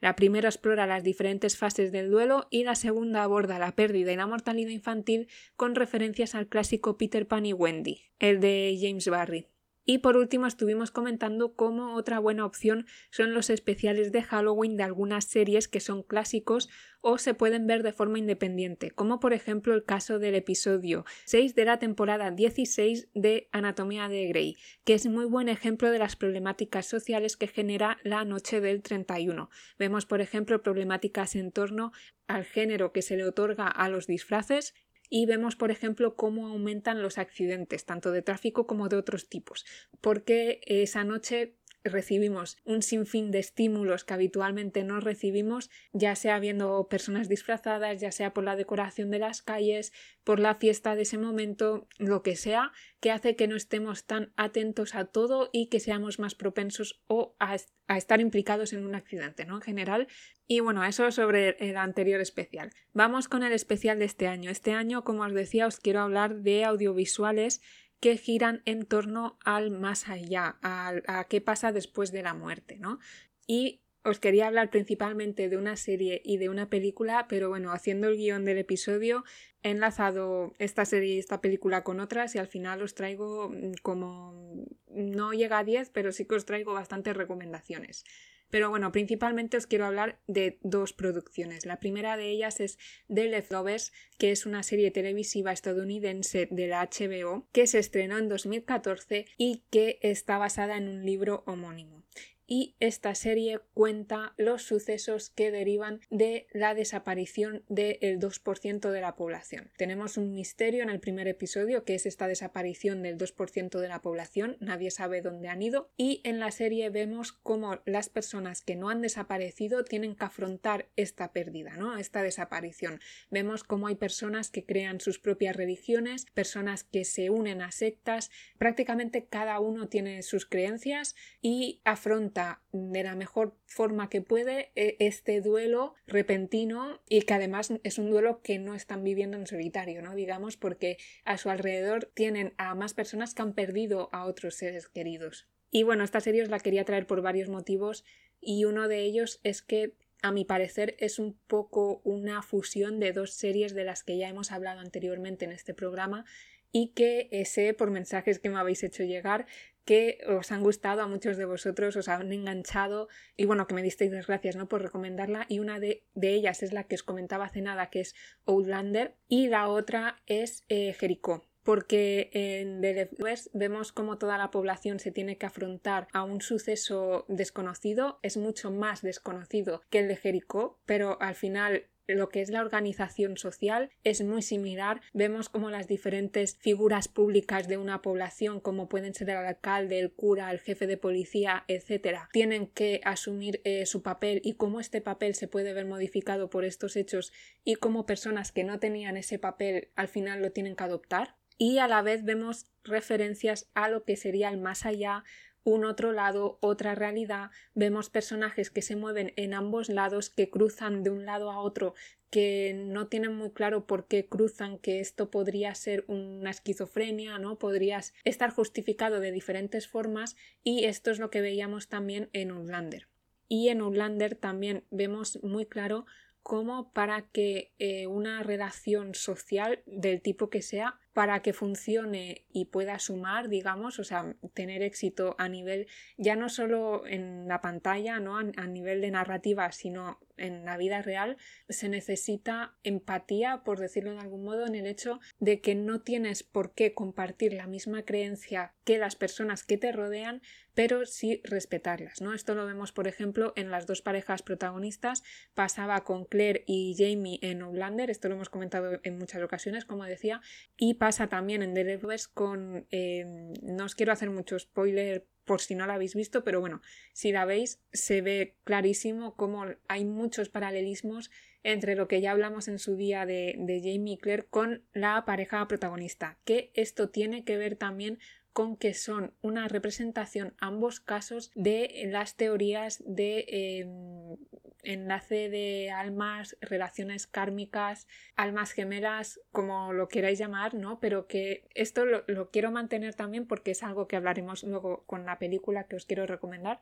La primera explora las diferentes fases del duelo y la segunda aborda la pérdida y la mortalidad infantil con referencias al clásico Peter Pan y Wendy, el de James Barry. Y por último estuvimos comentando cómo otra buena opción son los especiales de Halloween de algunas series que son clásicos o se pueden ver de forma independiente, como por ejemplo el caso del episodio 6 de la temporada 16 de Anatomía de Grey, que es muy buen ejemplo de las problemáticas sociales que genera la noche del 31. Vemos por ejemplo problemáticas en torno al género que se le otorga a los disfraces y vemos, por ejemplo, cómo aumentan los accidentes, tanto de tráfico como de otros tipos, porque esa noche recibimos un sinfín de estímulos que habitualmente no recibimos, ya sea viendo personas disfrazadas, ya sea por la decoración de las calles, por la fiesta de ese momento, lo que sea, que hace que no estemos tan atentos a todo y que seamos más propensos o a, estar implicados en un accidente, ¿no? En general. Y bueno, eso sobre el anterior especial. Vamos con el especial de este año. Este año, como os decía, os quiero hablar de audiovisuales que giran en torno al más allá, a, qué pasa después de la muerte, ¿no? Y os quería hablar principalmente de una serie y de una película, pero bueno, haciendo el guion del episodio he enlazado esta serie y esta película con otras y al final os traigo mm, como no llega a 10, pero sí que os traigo bastantes recomendaciones. Pero bueno, principalmente os quiero hablar de dos producciones. La primera de ellas es The Leftovers, que es una serie televisiva estadounidense de la HBO que se estrenó en 2014 y que está basada en un libro homónimo y esta serie cuenta los sucesos que derivan de la desaparición del 2% de la población. Tenemos un misterio en el primer episodio que es esta desaparición del 2% de la población, nadie sabe dónde han ido y en la serie vemos cómo las personas que no han desaparecido tienen que afrontar esta pérdida, ¿no? esta desaparición. Vemos cómo hay personas que crean sus propias religiones, personas que se unen a sectas, prácticamente cada uno tiene sus creencias y afronta de la mejor forma que puede e, este duelo repentino y que además es un duelo que no están viviendo en solitario, ¿no? Digamos, porque a su alrededor tienen a más personas que han perdido a otros seres queridos. Y bueno, esta serie os la quería traer por varios motivos y uno de ellos es que a mi parecer es un poco una fusión de dos series de las que ya hemos hablado anteriormente en este programa y que sé por mensajes que me habéis hecho llegar que os han gustado a muchos de vosotros, os han enganchado y bueno, que me disteis las gracias ¿no? por recomendarla y una de, ellas es la que os comentaba hace nada que es Outlander y la otra es eh, Jericho porque en The West vemos cómo toda la población se tiene que afrontar a un suceso desconocido, es mucho más desconocido que el de Jericó, pero al final lo que es la organización social es muy similar. Vemos como las diferentes figuras públicas de una población, como pueden ser el alcalde, el cura, el jefe de policía, etcétera, tienen que asumir eh, su papel y cómo este papel se puede ver modificado por estos hechos y cómo personas que no tenían ese papel al final lo tienen que adoptar y a la vez vemos referencias a lo que sería el más allá, un otro lado, otra realidad, vemos personajes que se mueven en ambos lados, que cruzan de un lado a otro, que no tienen muy claro por qué cruzan, que esto podría ser una esquizofrenia, ¿no? Podría estar justificado de diferentes formas y esto es lo que veíamos también en Outlander. Y en Outlander también vemos muy claro cómo para que eh, una relación social del tipo que sea para que funcione y pueda sumar, digamos, o sea, tener éxito a nivel ya no solo en la pantalla, ¿no? a, nivel de narrativa, sino en la vida real, se necesita empatía, por decirlo de algún modo, en el hecho de que no tienes por qué compartir la misma creencia que las personas que te rodean, pero sí respetarlas, ¿no? Esto lo vemos, por ejemplo, en las dos parejas protagonistas, pasaba con Claire y Jamie en Outlander, esto lo hemos comentado en muchas ocasiones, como decía, y pasa también en The con... Eh, no os quiero hacer mucho spoiler por si no la habéis visto, pero bueno, si la veis se ve clarísimo cómo hay muchos paralelismos entre lo que ya hablamos en su día de, de Jamie Claire con la pareja protagonista, que esto tiene que ver también con que son una representación ambos casos de las teorías de em, enlace de almas, relaciones kármicas, almas gemelas, como lo queráis llamar, ¿no? Pero que esto lo, lo quiero mantener también porque es algo que hablaremos luego con la película que os quiero recomendar,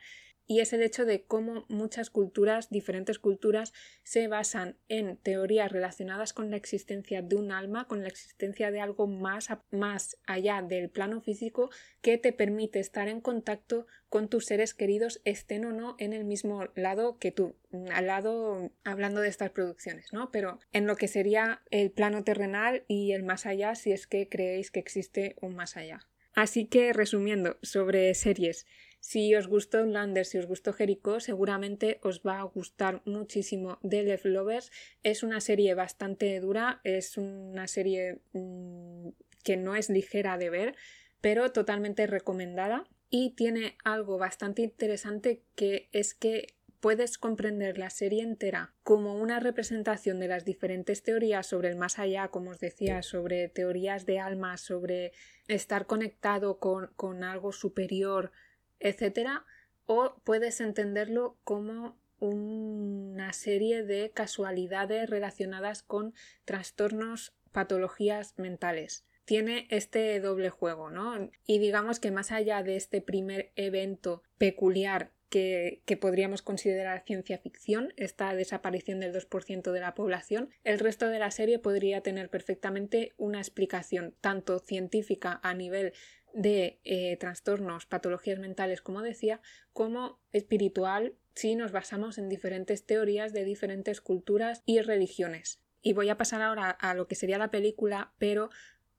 y es el hecho de cómo muchas culturas, diferentes culturas, se basan en teorías relacionadas con la existencia de un alma, con la existencia de algo más, más allá del plano físico que te permite estar en contacto con tus seres queridos, estén o no en el mismo lado que tú, al lado hablando de estas producciones, ¿no? Pero en lo que sería el plano terrenal y el más allá, si es que creéis que existe un más allá. Así que resumiendo sobre series, si os gustó Lander, si os gustó Jericho, seguramente os va a gustar muchísimo The Left Lovers. Es una serie bastante dura, es una serie mm, que no es ligera de ver, pero totalmente recomendada. Y tiene algo bastante interesante que es que puedes comprender la serie entera como una representación de las diferentes teorías sobre el más allá, como os decía, sobre teorías de alma, sobre estar conectado con, con algo superior, etcétera, o puedes entenderlo como una serie de casualidades relacionadas con trastornos, patologías mentales. Tiene este doble juego, ¿no? Y digamos que más allá de este primer evento peculiar que, que, podríamos considerar ciencia ficción, esta desaparición del 2% de la población, el resto de la serie podría tener perfectamente una explicación tanto científica a nivel de eh, trastornos, patologías mentales, como decía, como espiritual si nos basamos en diferentes teorías de diferentes culturas y religiones. Y voy a pasar ahora a lo que sería la película, pero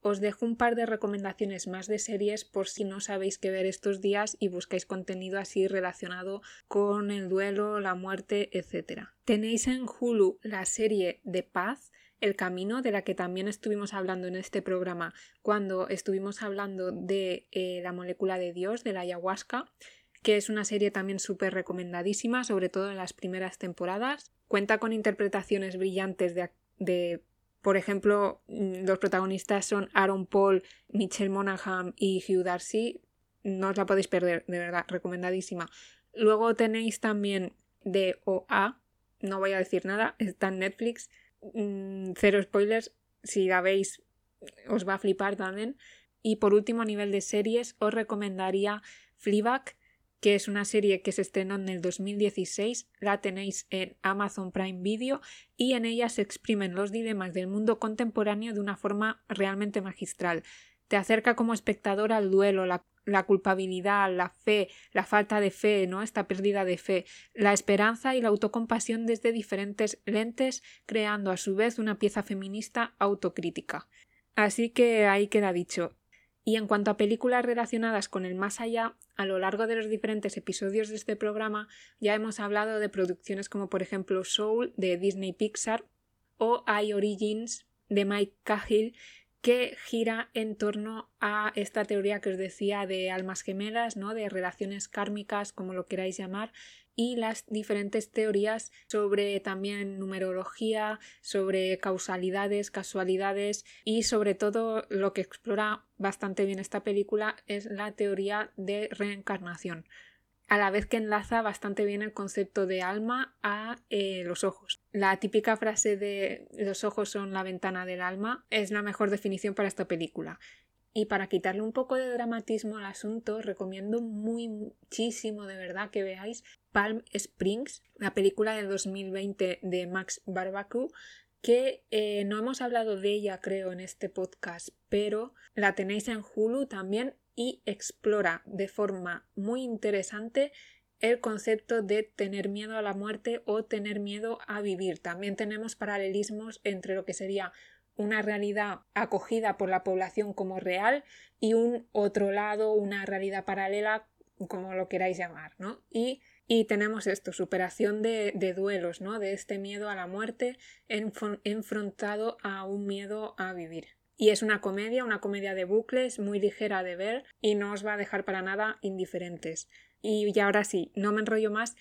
os dejo un par de recomendaciones más de series por si no sabéis qué ver estos días y buscáis contenido así relacionado con el duelo, la muerte, etc. Tenéis en Hulu la serie de Paz, el camino de la que también estuvimos hablando en este programa cuando estuvimos hablando de eh, la molécula de Dios, de la ayahuasca, que es una serie también súper recomendadísima, sobre todo en las primeras temporadas. Cuenta con interpretaciones brillantes de, de, por ejemplo, mm, los protagonistas son Aaron Paul, Michelle Monaghan y Hugh Darcy. No os la podéis perder, de verdad, recomendadísima. Luego tenéis también de OA, no voy a decir nada, está en Netflix, Mm, cero spoilers, si la veis os va a flipar también. Y por último, a nivel de series, os recomendaría Fleabag, que es una serie que se estrenó en el 2016, la tenéis en Amazon Prime Video y en ella se exprimen los dilemas del mundo contemporáneo de una forma realmente magistral. Te acerca como espectador al duelo, la, la culpabilidad, la fe, la falta de fe, ¿no? Esta pérdida de fe, la esperanza y la autocompasión desde diferentes lentes, creando a su vez una pieza feminista autocrítica. Así que ahí queda dicho. Y en cuanto a películas relacionadas con el más allá, a lo largo de los diferentes episodios de este programa ya hemos hablado de producciones como por ejemplo Soul de Disney Pixar o I Origins de Mike Cahill que gira en torno a esta teoría que os decía de almas gemelas, ¿no? de relaciones kármicas, como lo queráis llamar, y las diferentes teorías sobre también numerología, sobre causalidades, casualidades y sobre todo lo que explora bastante bien esta película es la teoría de reencarnación a la vez que enlaza bastante bien el concepto de alma a eh, los ojos. La típica frase de los ojos son la ventana del alma es la mejor definición para esta película. Y para quitarle un poco de dramatismo al asunto, recomiendo muy muchísimo de verdad que veáis Palm Springs, la película del 2020 de Max Barbacu, que eh, no hemos hablado de ella creo en este podcast, pero la tenéis en Hulu también y explora de forma muy interesante el concepto de tener miedo a la muerte o tener miedo a vivir. También tenemos paralelismos entre lo que sería una realidad acogida por la población como real y un otro lado, una realidad paralela, como lo queráis llamar, ¿no? Y, y tenemos esto, superación de, duelos, ¿no? De este miedo a la muerte enfrentado a un miedo a vivir. Y es una comedia, una comedia de bucles, muy ligera de ver y no os va a dejar para nada indiferentes. Y ahora sí, no me enrollo más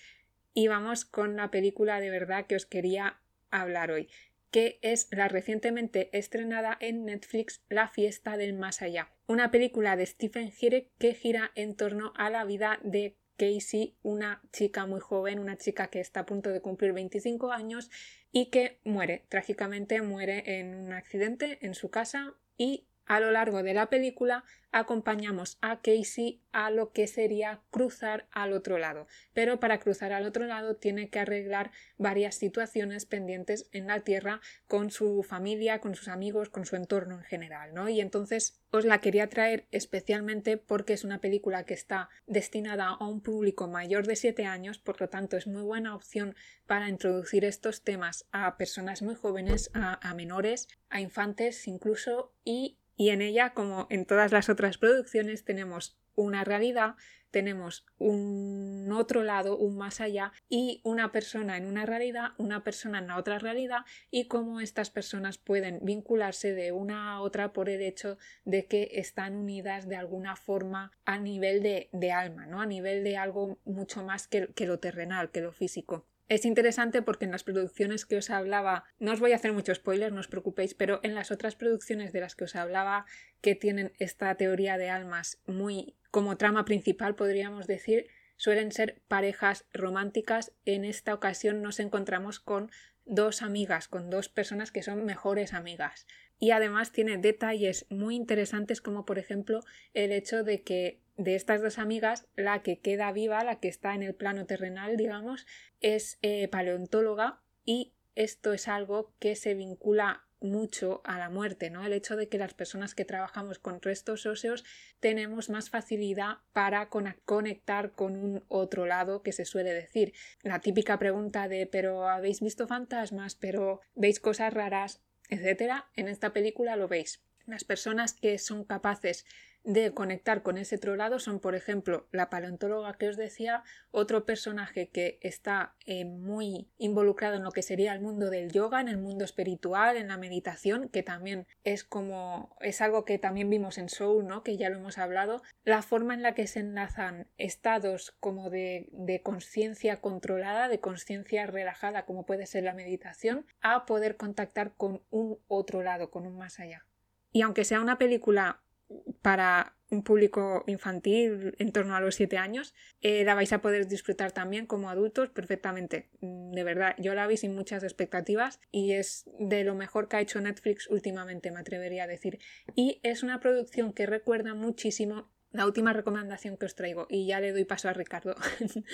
y vamos con la película de verdad que os quería hablar hoy, que es la recientemente estrenada en Netflix La fiesta del más allá, una película de Stephen Hirek que gira en torno a la vida de Casey, una chica muy joven, una chica que está a punto de cumplir 25 años y que muere, trágicamente muere en un accidente en su casa y a lo largo de la película acompañamos a Casey a lo que sería cruzar al otro lado. Pero para cruzar al otro lado tiene que arreglar varias situaciones pendientes en la Tierra con su familia, con sus amigos, con su entorno en general, ¿no? Y entonces os la quería traer especialmente porque es una película que está destinada a un público mayor de 7 años, por lo tanto es muy buena opción para introducir estos temas a personas muy jóvenes, a, a menores, a infantes incluso y y en ella, como en todas las otras producciones, tenemos una realidad, tenemos un otro lado, un más allá, y una persona en una realidad, una persona en la otra realidad, y cómo estas personas pueden vincularse de una a otra por el hecho de que están unidas de alguna forma a nivel de, de alma, ¿no? a nivel de algo mucho más que, que lo terrenal, que lo físico. Es interesante porque en las producciones que os hablaba, no os voy a hacer mucho spoiler, no os preocupéis, pero en las otras producciones de las que os hablaba que tienen esta teoría de almas muy como trama principal, podríamos decir, suelen ser parejas románticas. En esta ocasión nos encontramos con dos amigas, con dos personas que son mejores amigas. Y además tiene detalles muy interesantes como por ejemplo el hecho de que de estas dos amigas, la que queda viva, la que está en el plano terrenal, digamos, es eh, paleontóloga y esto es algo que se vincula mucho a la muerte, ¿no? El hecho de que las personas que trabajamos con restos óseos tenemos más facilidad para conectar con un otro lado que se suele decir. La típica pregunta de pero habéis visto fantasmas, pero veis cosas raras, etcétera, en esta película lo veis. Las personas que son capaces de conectar con ese otro lado son, por ejemplo, la paleontóloga que os decía, otro personaje que está eh, muy involucrado en lo que sería el mundo del yoga, en el mundo espiritual, en la meditación, que también es como es algo que también vimos en Soul, ¿no? que ya lo hemos hablado, la forma en la que se enlazan estados como de, de conciencia controlada, de conciencia relajada, como puede ser la meditación, a poder contactar con un otro lado, con un más allá. Y aunque sea una película para un público infantil en torno a los 7 años, eh, la vais a poder disfrutar también como adultos perfectamente. Mm, de verdad, yo la vi sin muchas expectativas y es de lo mejor que ha hecho Netflix últimamente, me atrevería a decir. Y es una producción que recuerda muchísimo la última recomendación que os traigo, y ya le doy paso a Ricardo.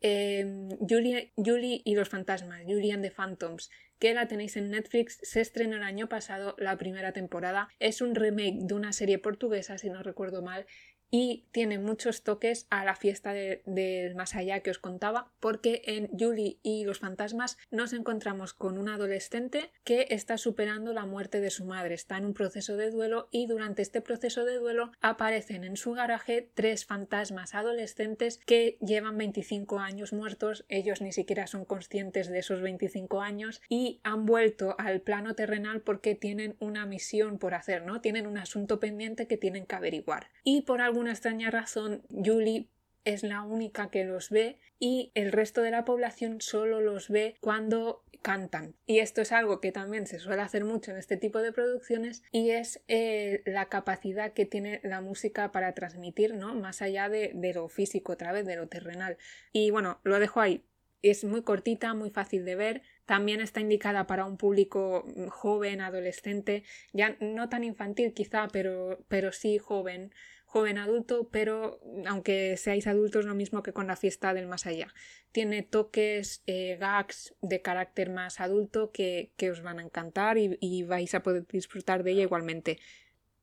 Em, Julie, Julie, y los fantasmas, Julie and the Phantoms, que la tenéis en Netflix, se estrenó el año pasado la primera temporada. Es un remake de una serie portuguesa, si no recuerdo mal, y tiene muchos toques a la fiesta del más allá que os contaba, porque en Julie y los fantasmas nos encontramos con un adolescente que está superando la muerte de su madre, está en un proceso de duelo y durante este proceso de duelo aparecen en su garaje tres fantasmas adolescentes que llevan 25 años muertos, ellos ni siquiera son conscientes de esos 25 años y han vuelto al plano terrenal porque tienen una misión por hacer, ¿no? Tienen un asunto pendiente que tienen que averiguar. Y por algún una extraña razón, Julie es la única que los ve y el resto de la población solo los ve cuando cantan. Y esto es algo que también se suele hacer mucho en este tipo de producciones y es eh, la capacidad que tiene la música para transmitir, ¿no? Más allá de, lo físico, otra vez, de lo terrenal. Y bueno, lo dejo ahí. Es muy cortita, muy fácil de ver. También está indicada para un público joven, adolescente, ya no tan infantil quizá, pero, pero sí joven joven adulto, pero aunque seáis adultos, lo mismo que con la fiesta del más allá. Tiene toques, eh, gags de carácter más adulto que, os van a encantar y, y vais a poder disfrutar de ella igualmente.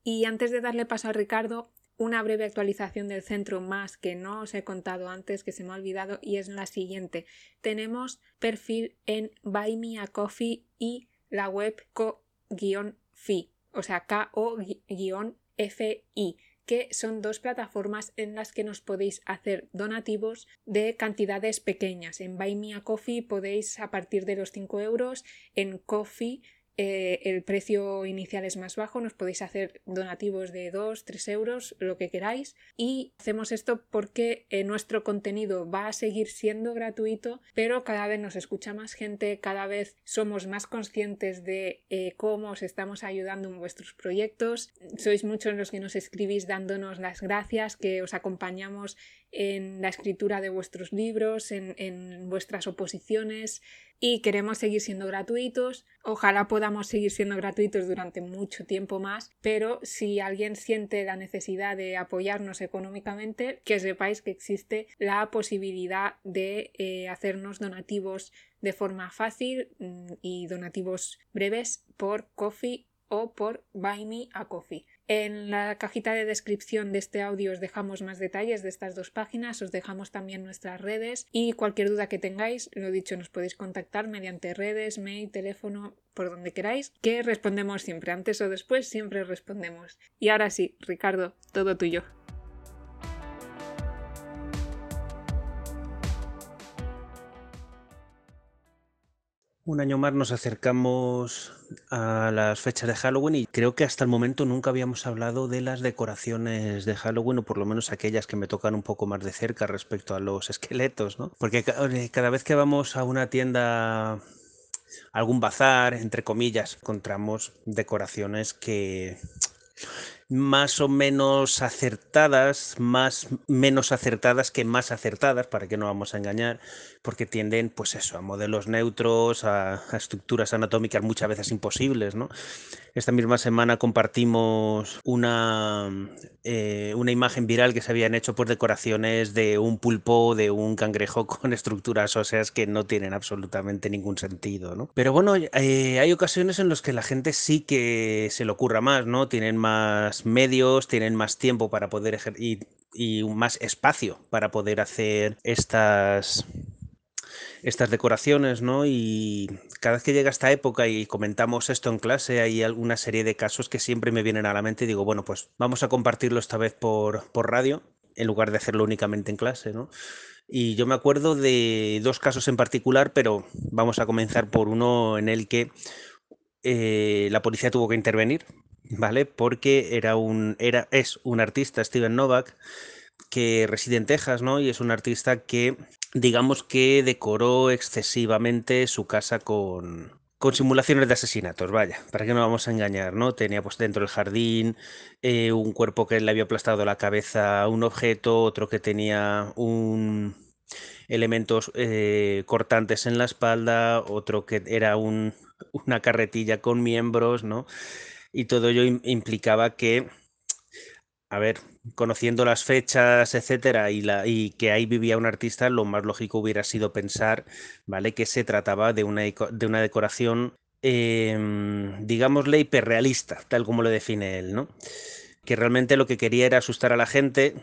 Y antes de darle paso a Ricardo, una breve actualización del centro más que no os he contado antes, que se me ha olvidado, y es la siguiente. Tenemos perfil en Buy Me a Coffee y la web co-fi, o sea, K-O-F-I que son dos plataformas en las que nos podéis hacer donativos de cantidades pequeñas. En Buy Me a Coffee podéis a partir de los 5 euros, en Coffee eh, el precio inicial es más bajo, nos podéis hacer donativos de 2, 3 euros, lo que queráis. Y hacemos esto porque eh, nuestro contenido va a seguir siendo gratuito, pero cada vez nos escucha más gente, cada vez somos más conscientes de eh, cómo os estamos ayudando en vuestros proyectos. Sois muchos los que nos escribís dándonos las gracias, que os acompañamos en la escritura de vuestros libros, en, en vuestras oposiciones y queremos seguir siendo gratuitos. Ojalá podamos seguir siendo gratuitos durante mucho tiempo más, pero si alguien siente la necesidad de apoyarnos económicamente, que sepáis que existe la posibilidad de eh, hacernos donativos de forma fácil mm, y donativos breves por Coffee o por Buy Me a Coffee. En la cajita de descripción de este audio os dejamos más detalles de estas dos páginas, os dejamos también nuestras redes y cualquier duda que tengáis, lo dicho, nos podéis contactar mediante redes, mail, teléfono, por donde queráis, que respondemos siempre, antes o después siempre respondemos. Y ahora sí, Ricardo, todo tuyo. Un año más nos acercamos a las fechas de Halloween y creo que hasta el momento nunca habíamos hablado de las decoraciones de Halloween o por lo menos aquellas que me tocan un poco más de cerca respecto a los esqueletos, ¿no? Porque cada vez que vamos a una tienda, algún bazar, entre comillas, encontramos decoraciones que más o menos acertadas, más menos acertadas que más acertadas, para que no vamos a engañar, porque tienden, pues eso, a modelos neutros, a, estructuras anatómicas muchas veces imposibles, ¿no? Esta misma semana compartimos una, eh, una imagen viral que se habían hecho por decoraciones de un pulpo, de un cangrejo con estructuras óseas que no tienen absolutamente ningún sentido, ¿no? Pero bueno, eh, hay ocasiones en las que la gente sí que se le ocurra más, ¿no? Tienen más medios, tienen más tiempo para poder ejercer y, más espacio para poder hacer estas estas decoraciones, ¿no? Y cada vez que llega esta época y comentamos esto en clase, hay alguna serie de casos que siempre me vienen a la mente y digo, bueno, pues vamos a compartirlo esta vez por, por radio, en lugar de hacerlo únicamente en clase, ¿no? Y yo me acuerdo de dos casos en particular, pero vamos a comenzar por uno en el que eh, la policía tuvo que intervenir, ¿vale? Porque era un, era, es un artista, Steven Novak, que reside en Texas, ¿no? Y es un artista que digamos que decoró excesivamente su casa con, con simulaciones de asesinatos, vaya, para que no vamos a engañar, ¿no? Tenía pues dentro del jardín eh, un cuerpo que le había aplastado la cabeza un objeto, otro que tenía un elementos eh, cortantes en la espalda, otro que era un, una carretilla con miembros, ¿no? Y todo ello implicaba que a ver, conociendo las fechas, etcétera, y, la, y que ahí vivía un artista, lo más lógico hubiera sido pensar, ¿vale? Que se trataba de una, de una decoración, eh, digámosle, hiperrealista, tal como lo define él, ¿no? Que realmente lo que quería era asustar a la gente,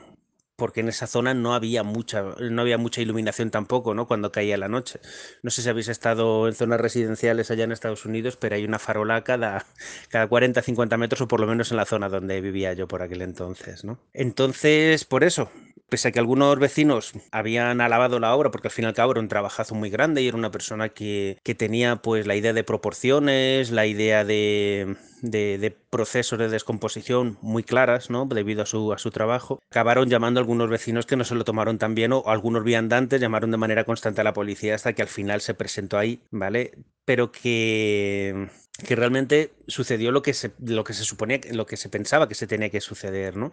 porque en esa zona no había mucha, no había mucha iluminación tampoco, ¿no? Cuando caía la noche. No sé si habéis estado en zonas residenciales allá en Estados Unidos, pero hay una farola cada, cada 40, 50 metros, o por lo menos en la zona donde vivía yo por aquel entonces, ¿no? Entonces, por eso, pese a que algunos vecinos habían alabado la obra, porque al fin y al cabo era un trabajazo muy grande y era una persona que, que tenía pues la idea de proporciones, la idea de, de, procesos de descomposición muy claras, ¿no? Debido a su, a su trabajo, acabaron llamando a algunos vecinos que no se lo tomaron tan bien o algunos viandantes llamaron de manera constante a la policía hasta que al final se presentó ahí, ¿vale? Pero que que realmente sucedió lo que se, lo que se suponía, lo que se pensaba que se tenía que suceder, ¿no?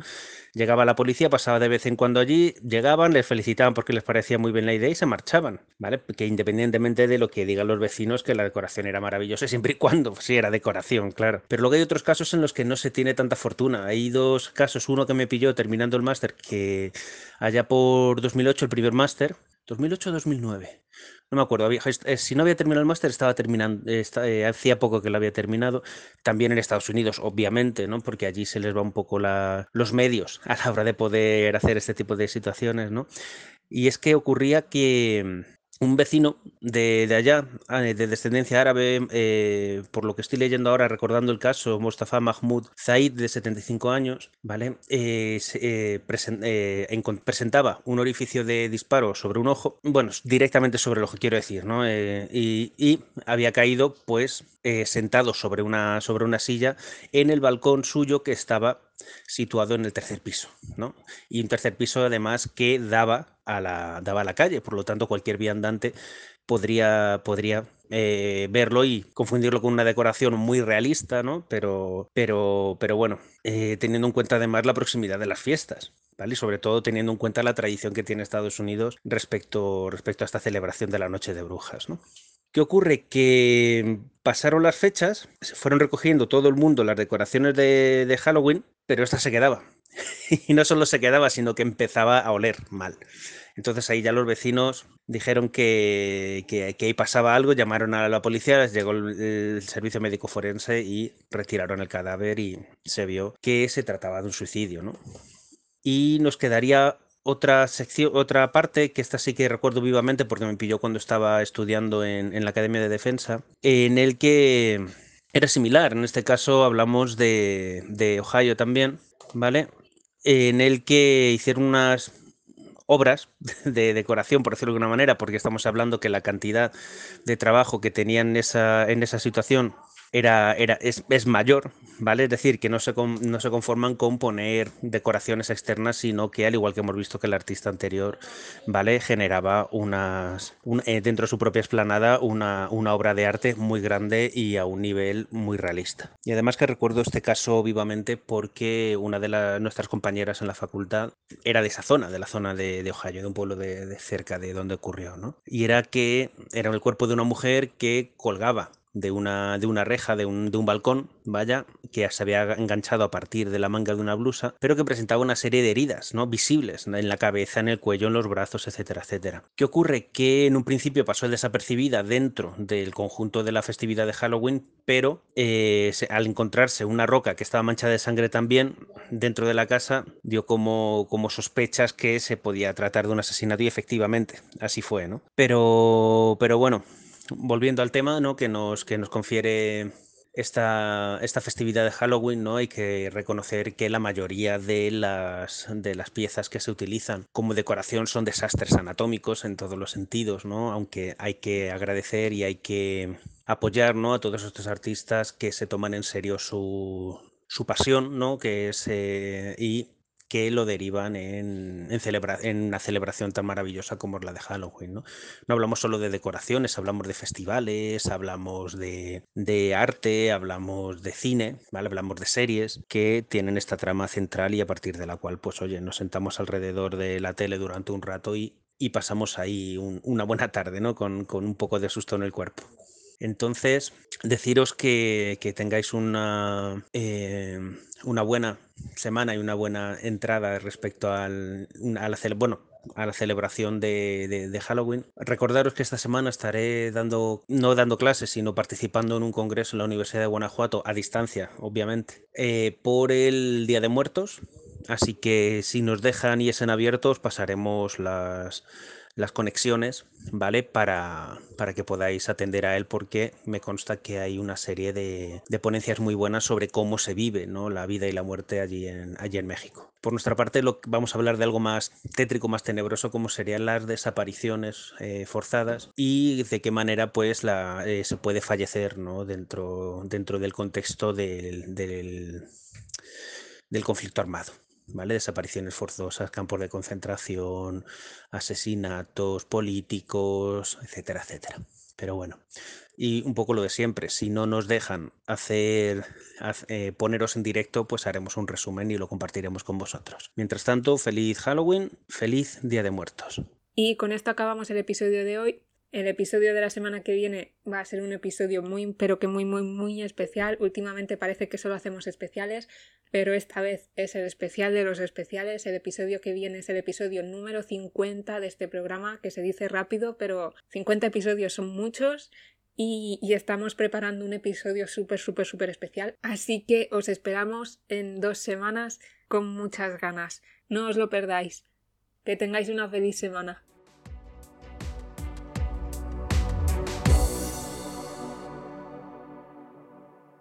Llegaba la policía, pasaba de vez en cuando allí, llegaban, les felicitaban porque les parecía muy bien la idea y se marchaban, ¿vale? Que independientemente de lo que digan los vecinos, que la decoración era maravillosa, siempre y cuando sí era decoración, claro. Pero luego hay otros casos en los que no se tiene tanta fortuna. Hay dos casos, uno que me pilló terminando el máster, que allá por 2008, el primer máster, 2008-2009 no me acuerdo, había, si no había terminado el máster, estaba terminando, eh, hacía poco que lo había terminado. También en Estados Unidos, obviamente, ¿no? Porque allí se les va un poco la, los medios a la hora de poder hacer este tipo de situaciones, ¿no? Y es que ocurría que un vecino de, de, allá, ah, de descendencia árabe, eh, por lo que estoy leyendo ahora, recordando el caso, Mustafa Mahmoud Zaid, de 75 años, ¿vale? Eh, eh, presen, presentaba un orificio de disparo sobre un ojo, bueno, directamente sobre el ojo, quiero decir, ¿no? Y, y, había caído, pues, sentado sobre una, sobre una silla en el balcón suyo que estaba situado en el tercer piso, ¿no? Y un tercer piso además que daba a la, daba a la calle, por lo tanto cualquier viandante podría, podría eh, verlo y confundirlo con una decoración muy realista, ¿no? Pero, pero, pero bueno, eh, teniendo en cuenta además la proximidad de las fiestas. ¿Vale? Y sobre todo teniendo en cuenta la tradición que tiene Estados Unidos respecto, respecto a esta celebración de la Noche de Brujas. ¿no? ¿Qué ocurre? Que pasaron las fechas, se fueron recogiendo todo el mundo las decoraciones de, de Halloween, pero esta se quedaba. y no solo se quedaba, sino que empezaba a oler mal. Entonces ahí ya los vecinos dijeron que, que, ahí pasaba algo, llamaron a la policía, les llegó el, el, servicio médico forense y retiraron el cadáver y se vio que se trataba de un suicidio, ¿no? Y nos quedaría otra sección, otra parte, que esta sí que recuerdo vivamente porque me pilló cuando estaba estudiando en, en la Academia de Defensa, en el que era similar. En este caso hablamos de, de Ohio también, ¿vale? En el que hicieron unas obras de decoración, por decirlo de alguna manera, porque estamos hablando que la cantidad de trabajo que tenían en esa, en esa situación era, era, es, es, mayor, ¿vale? Es decir, que no se, con, no se conforman con poner decoraciones externas, sino que, al igual que hemos visto que el artista anterior, ¿vale? Generaba unas, un, eh, dentro de su propia esplanada una, una, obra de arte muy grande y a un nivel muy realista. Y además que recuerdo este caso vivamente porque una de nuestras compañeras en la facultad era de esa zona, de la zona de, de Ohio, de un pueblo de, de cerca de donde ocurrió, ¿no? Y era que era el cuerpo de una mujer que colgaba de una, de una reja, de un, de un, balcón, vaya, que se había enganchado a partir de la manga de una blusa, pero que presentaba una serie de heridas, ¿no? Visibles en la cabeza, en el cuello, en los brazos, etcétera, etcétera. ¿Qué ocurre? Que en un principio pasó desapercibida dentro del conjunto de la festividad de Halloween, pero eh, al encontrarse una roca que estaba manchada de sangre también dentro de la casa, dio como, como sospechas que se podía tratar de un asesinato y efectivamente así fue, ¿no? Pero, pero bueno, volviendo al tema, ¿no? Que nos, que nos confiere esta, esta festividad de Halloween, ¿no? Hay que reconocer que la mayoría de las, de las piezas que se utilizan como decoración son desastres anatómicos en todos los sentidos, ¿no? Aunque hay que agradecer y hay que apoyar, ¿no? A todos estos artistas que se toman en serio su, su pasión, ¿no? Que es, eh, y que lo derivan en, en, en, una celebración tan maravillosa como la de Halloween. ¿no? no hablamos solo de decoraciones, hablamos de festivales, hablamos de, de arte, hablamos de cine, ¿vale? hablamos de series que tienen esta trama central y a partir de la cual, pues oye, nos sentamos alrededor de la tele durante un rato y, y pasamos ahí un, una buena tarde, ¿no? Con, con un poco de susto en el cuerpo. Entonces, deciros que, tengáis una, eh, una buena semana y una buena entrada respecto al, a la, bueno, a la celebración de, Halloween. Recordaros que esta semana estaré dando, no dando clases, sino participando en un congreso en la Universidad de Guanajuato, a distancia, obviamente, eh, por el Día de Muertos. Así que si nos dejan y es en abiertos, pasaremos las, las conexiones, ¿vale? Para, para, que podáis atender a él, porque me consta que hay una serie de, ponencias muy buenas sobre cómo se vive, ¿no? La vida y la muerte allí en, allí en México. Por nuestra parte, lo, vamos a hablar de algo más tétrico, más tenebroso, como serían las desapariciones eh, forzadas y de qué manera, pues, eh, se puede fallecer, ¿no? Dentro, dentro del contexto del, del conflicto armado. ¿Vale? Desapariciones forzosas, campos de concentración, asesinatos políticos, etcétera, etcétera. Pero bueno, y un poco lo de siempre, si no nos dejan hacer, eh, poneros en directo, pues haremos un resumen y lo compartiremos con vosotros. Mientras tanto, feliz Halloween, feliz Día de Muertos. Y con esto acabamos el episodio de hoy. El episodio de la semana que viene va a ser un episodio muy, pero que muy, muy, muy especial. Últimamente parece que solo hacemos especiales, pero esta vez es el especial de los especiales. El episodio que viene es el episodio número 50 de este programa, que se dice rápido, pero 50 episodios son muchos y, estamos preparando un episodio súper, súper, súper especial. Así que os esperamos en dos semanas con muchas ganas. No os lo perdáis. Que tengáis una feliz semana.